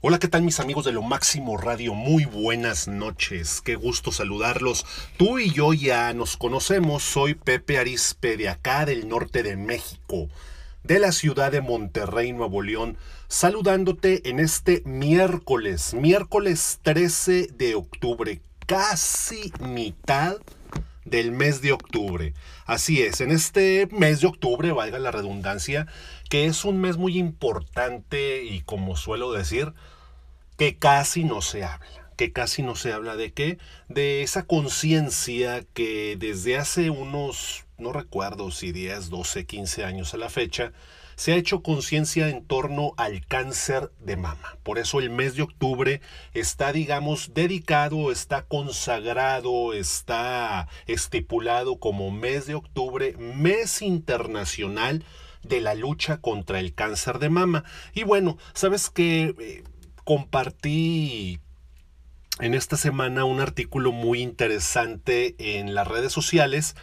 Hola, ¿qué tal mis amigos de Lo Máximo Radio? Muy buenas noches, qué gusto saludarlos. Tú y yo ya nos conocemos, soy Pepe Arispe de acá del norte de México, de la ciudad de Monterrey, Nuevo León, saludándote en este miércoles, miércoles 13 de octubre, casi mitad del mes de octubre. Así es, en este mes de octubre, valga la redundancia, que es un mes muy importante y como suelo decir, que casi no se habla. Que casi no se habla de qué? De esa conciencia que desde hace unos, no recuerdo si 10, 12, 15 años a la fecha, se ha hecho conciencia en torno al cáncer de mama. Por eso el mes de octubre está, digamos, dedicado, está consagrado, está estipulado como mes de octubre, mes internacional de la lucha contra el cáncer de mama. Y bueno, sabes que eh, compartí en esta semana un artículo muy interesante en las redes sociales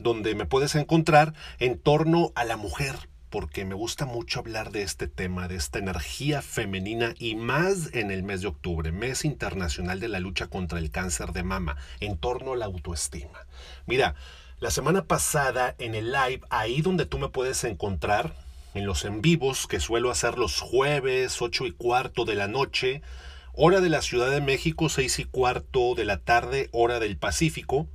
donde me puedes encontrar en torno a la mujer, porque me gusta mucho hablar de este tema, de esta energía femenina y más en el mes de octubre, mes internacional de la lucha contra el cáncer de mama, en torno a la autoestima. Mira, la semana pasada en el live, ahí donde tú me puedes encontrar, en los en vivos que suelo hacer los jueves, 8 y cuarto de la noche, hora de la Ciudad de México, 6 y cuarto de la tarde, hora del Pacífico.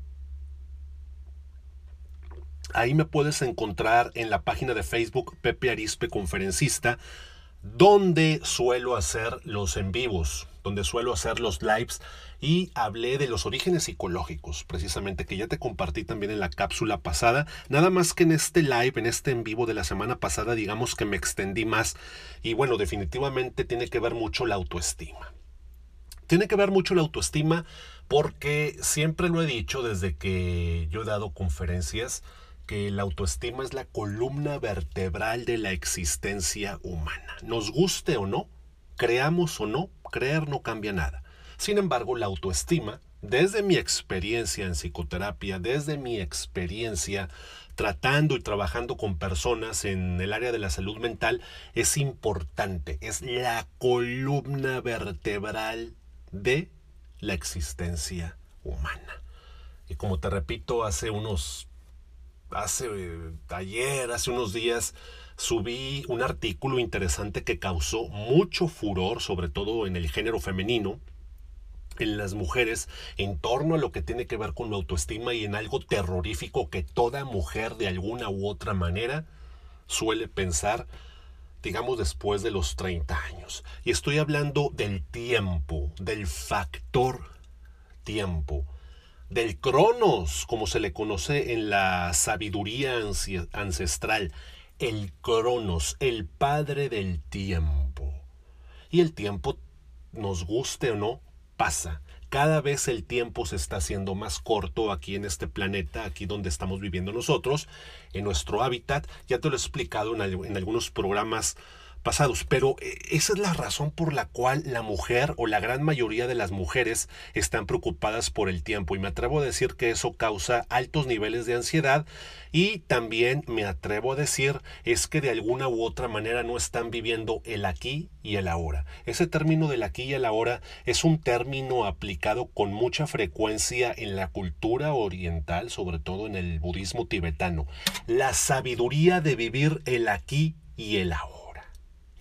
Ahí me puedes encontrar en la página de Facebook Pepe Arispe Conferencista, donde suelo hacer los en vivos, donde suelo hacer los lives. Y hablé de los orígenes psicológicos, precisamente que ya te compartí también en la cápsula pasada, nada más que en este live, en este en vivo de la semana pasada, digamos que me extendí más. Y bueno, definitivamente tiene que ver mucho la autoestima. Tiene que ver mucho la autoestima porque siempre lo he dicho desde que yo he dado conferencias, que la autoestima es la columna vertebral de la existencia humana. Nos guste o no, creamos o no, creer no cambia nada. Sin embargo, la autoestima, desde mi experiencia en psicoterapia, desde mi experiencia tratando y trabajando con personas en el área de la salud mental, es importante, es la columna vertebral de la existencia humana. Y como te repito, hace unos hace eh, ayer, hace unos días, subí un artículo interesante que causó mucho furor, sobre todo en el género femenino, en las mujeres, en torno a lo que tiene que ver con la autoestima y en algo terrorífico que toda mujer de alguna u otra manera suele pensar, digamos, después de los 30 años. Y estoy hablando del tiempo, del factor tiempo del Cronos, como se le conoce en la sabiduría ancestral, el Cronos, el padre del tiempo. Y el tiempo, nos guste o no, pasa. Cada vez el tiempo se está haciendo más corto aquí en este planeta, aquí donde estamos viviendo nosotros, en nuestro hábitat. Ya te lo he explicado en, en algunos programas pasados. Pero eh, esa es la razón por la cual la mujer o la gran mayoría de las mujeres están preocupadas por el tiempo. Y me atrevo a decir que eso causa altos niveles de ansiedad. Y también me atrevo a decir es que de alguna u otra manera no están viviendo el aquí y el ahora. Ese término del aquí y el ahora es un término aplicado con mucha frecuencia en la cultura oriental, sobre todo en el budismo tibetano. La sabiduría de vivir el aquí y el ahora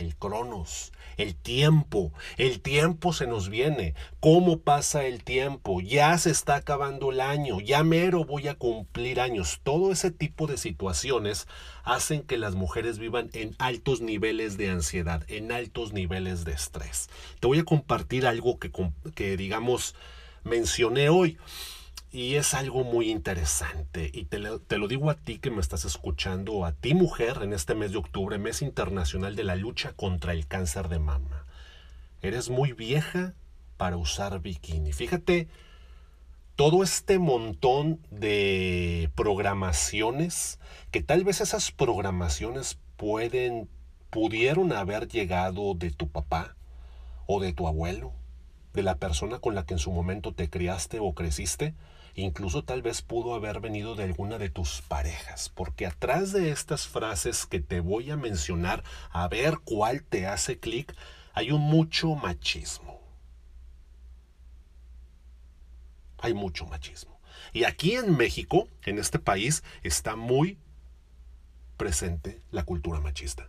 el cronos, el tiempo. El tiempo se nos viene. ¿Cómo pasa el tiempo? Ya se está acabando el año, ya mero voy a cumplir años. Todo ese tipo de situaciones hacen que las mujeres vivan en altos niveles de ansiedad, en altos niveles de estrés. Te voy a compartir algo que, que digamos, mencioné hoy. Y es algo muy interesante. Y te lo, te lo, digo a ti que me estás escuchando, a ti mujer, en este mes de octubre, mes internacional de la lucha contra el cáncer de mama. Eres muy vieja para usar bikini. Fíjate, todo este montón de programaciones, que tal vez esas programaciones pueden, pudieron haber llegado de tu papá o de tu abuelo, de la persona con la que en su momento te criaste o creciste, Incluso tal vez pudo haber venido de alguna de tus parejas, porque atrás de estas frases que te voy a mencionar, a ver cuál te hace clic, hay un mucho machismo. Hay mucho machismo. Y aquí en México, en este país, está muy presente la cultura machista.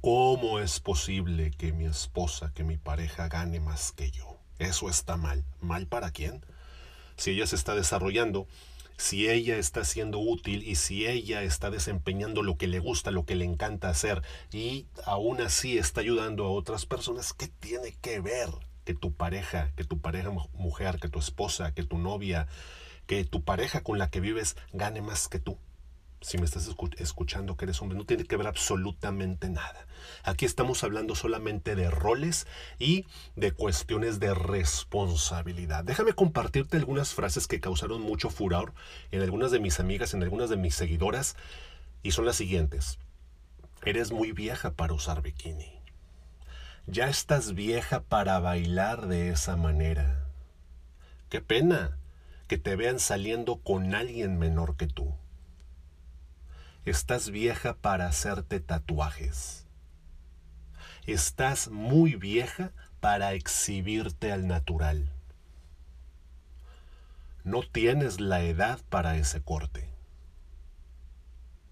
¿Cómo es posible que mi esposa, que mi pareja gane más que yo? Eso está mal. ¿Mal para quién? Si ella se está desarrollando, si ella está siendo útil y si ella está desempeñando lo que le gusta, lo que le encanta hacer y aún así está ayudando a otras personas, ¿qué tiene que ver que tu pareja, que tu pareja mujer, que tu esposa, que tu novia, que tu pareja con la que vives gane más que tú? Si me estás escuchando que eres hombre, no tiene que ver absolutamente nada. Aquí estamos hablando solamente de roles y de cuestiones de responsabilidad. Déjame compartirte algunas frases que causaron mucho furor en algunas de mis amigas, en algunas de mis seguidoras, y son las siguientes. Eres muy vieja para usar bikini. Ya estás vieja para bailar de esa manera. Qué pena que te vean saliendo con alguien menor que tú. Estás vieja para hacerte tatuajes. Estás muy vieja para exhibirte al natural. No tienes la edad para ese corte.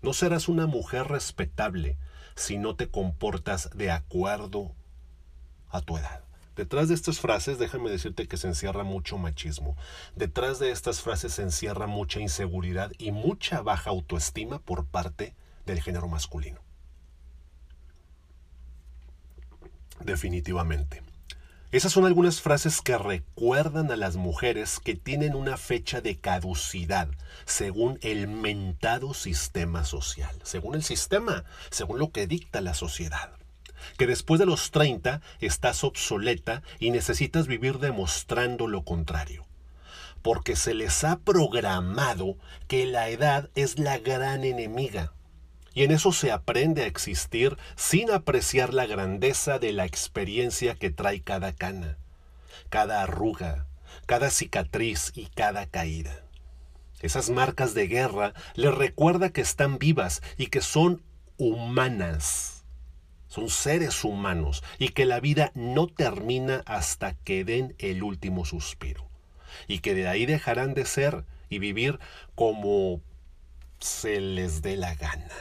No serás una mujer respetable si no te comportas de acuerdo a tu edad. Detrás de estas frases, déjame decirte que se encierra mucho machismo. Detrás de estas frases se encierra mucha inseguridad y mucha baja autoestima por parte del género masculino. Definitivamente. Esas son algunas frases que recuerdan a las mujeres que tienen una fecha de caducidad según el mentado sistema social, según el sistema, según lo que dicta la sociedad que después de los 30 estás obsoleta y necesitas vivir demostrando lo contrario. Porque se les ha programado que la edad es la gran enemiga. Y en eso se aprende a existir sin apreciar la grandeza de la experiencia que trae cada cana, cada arruga, cada cicatriz y cada caída. Esas marcas de guerra les recuerda que están vivas y que son humanas son seres humanos y que la vida no termina hasta que den el último suspiro y que de ahí dejarán de ser y vivir como se les dé la gana.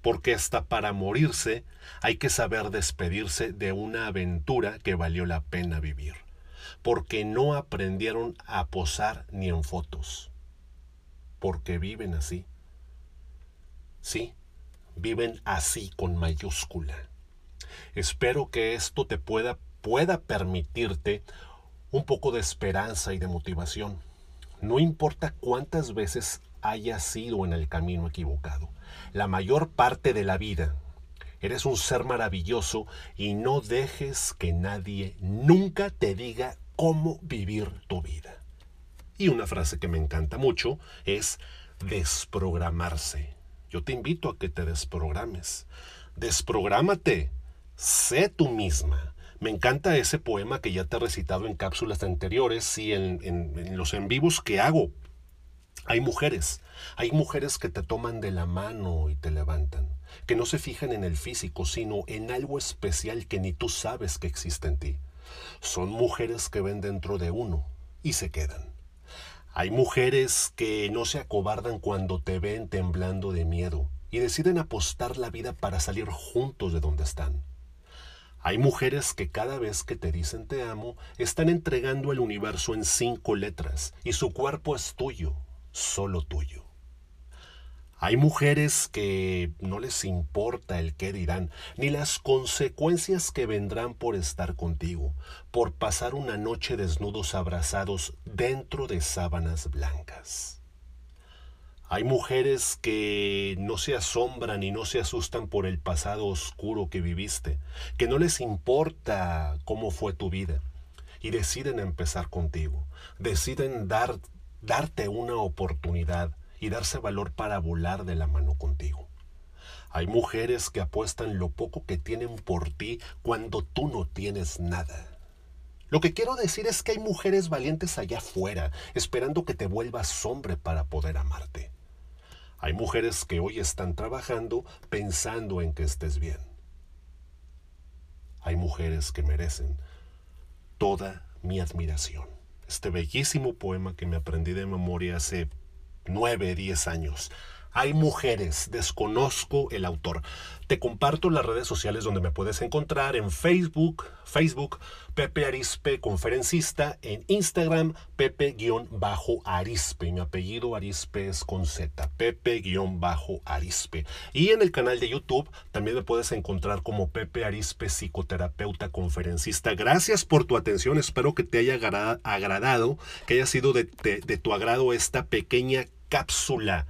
Porque hasta para morirse hay que saber despedirse de una aventura que valió la pena vivir. Porque no aprendieron a posar ni en fotos. Porque viven así. Sí, viven así con mayúscula. Espero que esto te pueda, pueda permitirte un poco de esperanza y de motivación. No importa cuántas veces hayas sido en el camino equivocado. La mayor parte de la vida eres un ser maravilloso y no dejes que nadie nunca te diga cómo vivir tu vida. Y una frase que me encanta mucho es desprogramarse. Yo te invito a que te desprogrames. Desprográmate. Sé tú misma. Me encanta ese poema que ya te he recitado en cápsulas anteriores y en, los en vivos que hago. Hay mujeres, hay mujeres que te toman de la mano y te levantan, que no se fijan en el físico, sino en algo especial que ni tú sabes que existe en ti. Son mujeres que ven dentro de uno y se quedan. Hay mujeres que no se acobardan cuando te ven temblando de miedo y deciden apostar la vida para salir juntos de donde están. Hay mujeres que cada vez que te dicen te amo, están entregando el universo en cinco letras y su cuerpo es tuyo, solo tuyo. Hay mujeres que no les importa el qué dirán, ni las consecuencias que vendrán por estar contigo, por pasar una noche desnudos abrazados dentro de sábanas blancas. Hay mujeres que no se asombran y no se asustan por el pasado oscuro que viviste, que no les importa cómo fue tu vida y deciden empezar contigo, deciden dar, darte una oportunidad y darse valor para volar de la mano contigo. Hay mujeres que apuestan lo poco que tienen por ti cuando tú no tienes nada. Lo que quiero decir es que hay mujeres valientes allá afuera, esperando que te vuelvas hombre para poder amarte. Hay mujeres que hoy están trabajando pensando en que estés bien. Hay mujeres que merecen toda mi admiración. Este bellísimo poema que me aprendí de memoria hace nueve, diez años. Hay mujeres, desconozco el autor. Te comparto las redes sociales donde me puedes encontrar en Facebook, Facebook, Pepe Arispe Conferencista, en Instagram, Pepe-Arispe. Mi apellido Arispe es con Z, Pepe-Arispe. Y en el canal de YouTube también me puedes encontrar como Pepe Arispe Psicoterapeuta Conferencista. Gracias por tu atención, espero que te haya agradado, que haya sido de, de tu agrado esta pequeña cápsula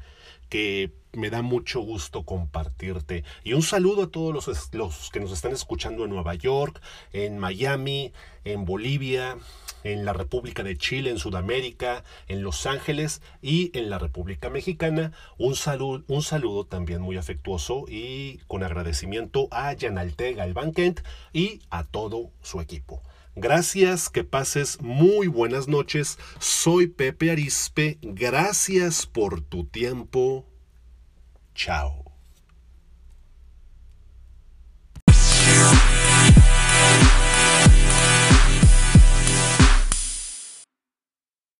que me da mucho gusto compartirte. Y un saludo a todos los, los, que nos están escuchando en Nueva York, en Miami, en Bolivia, en la República de Chile, en Sudamérica, en Los Ángeles y en la República Mexicana. Un, saludo, un saludo también muy afectuoso y con agradecimiento a Yanaltega el Kent y a todo su equipo. Gracias, que pases muy buenas noches. Soy Pepe Arispe. Gracias por tu tiempo. Chao.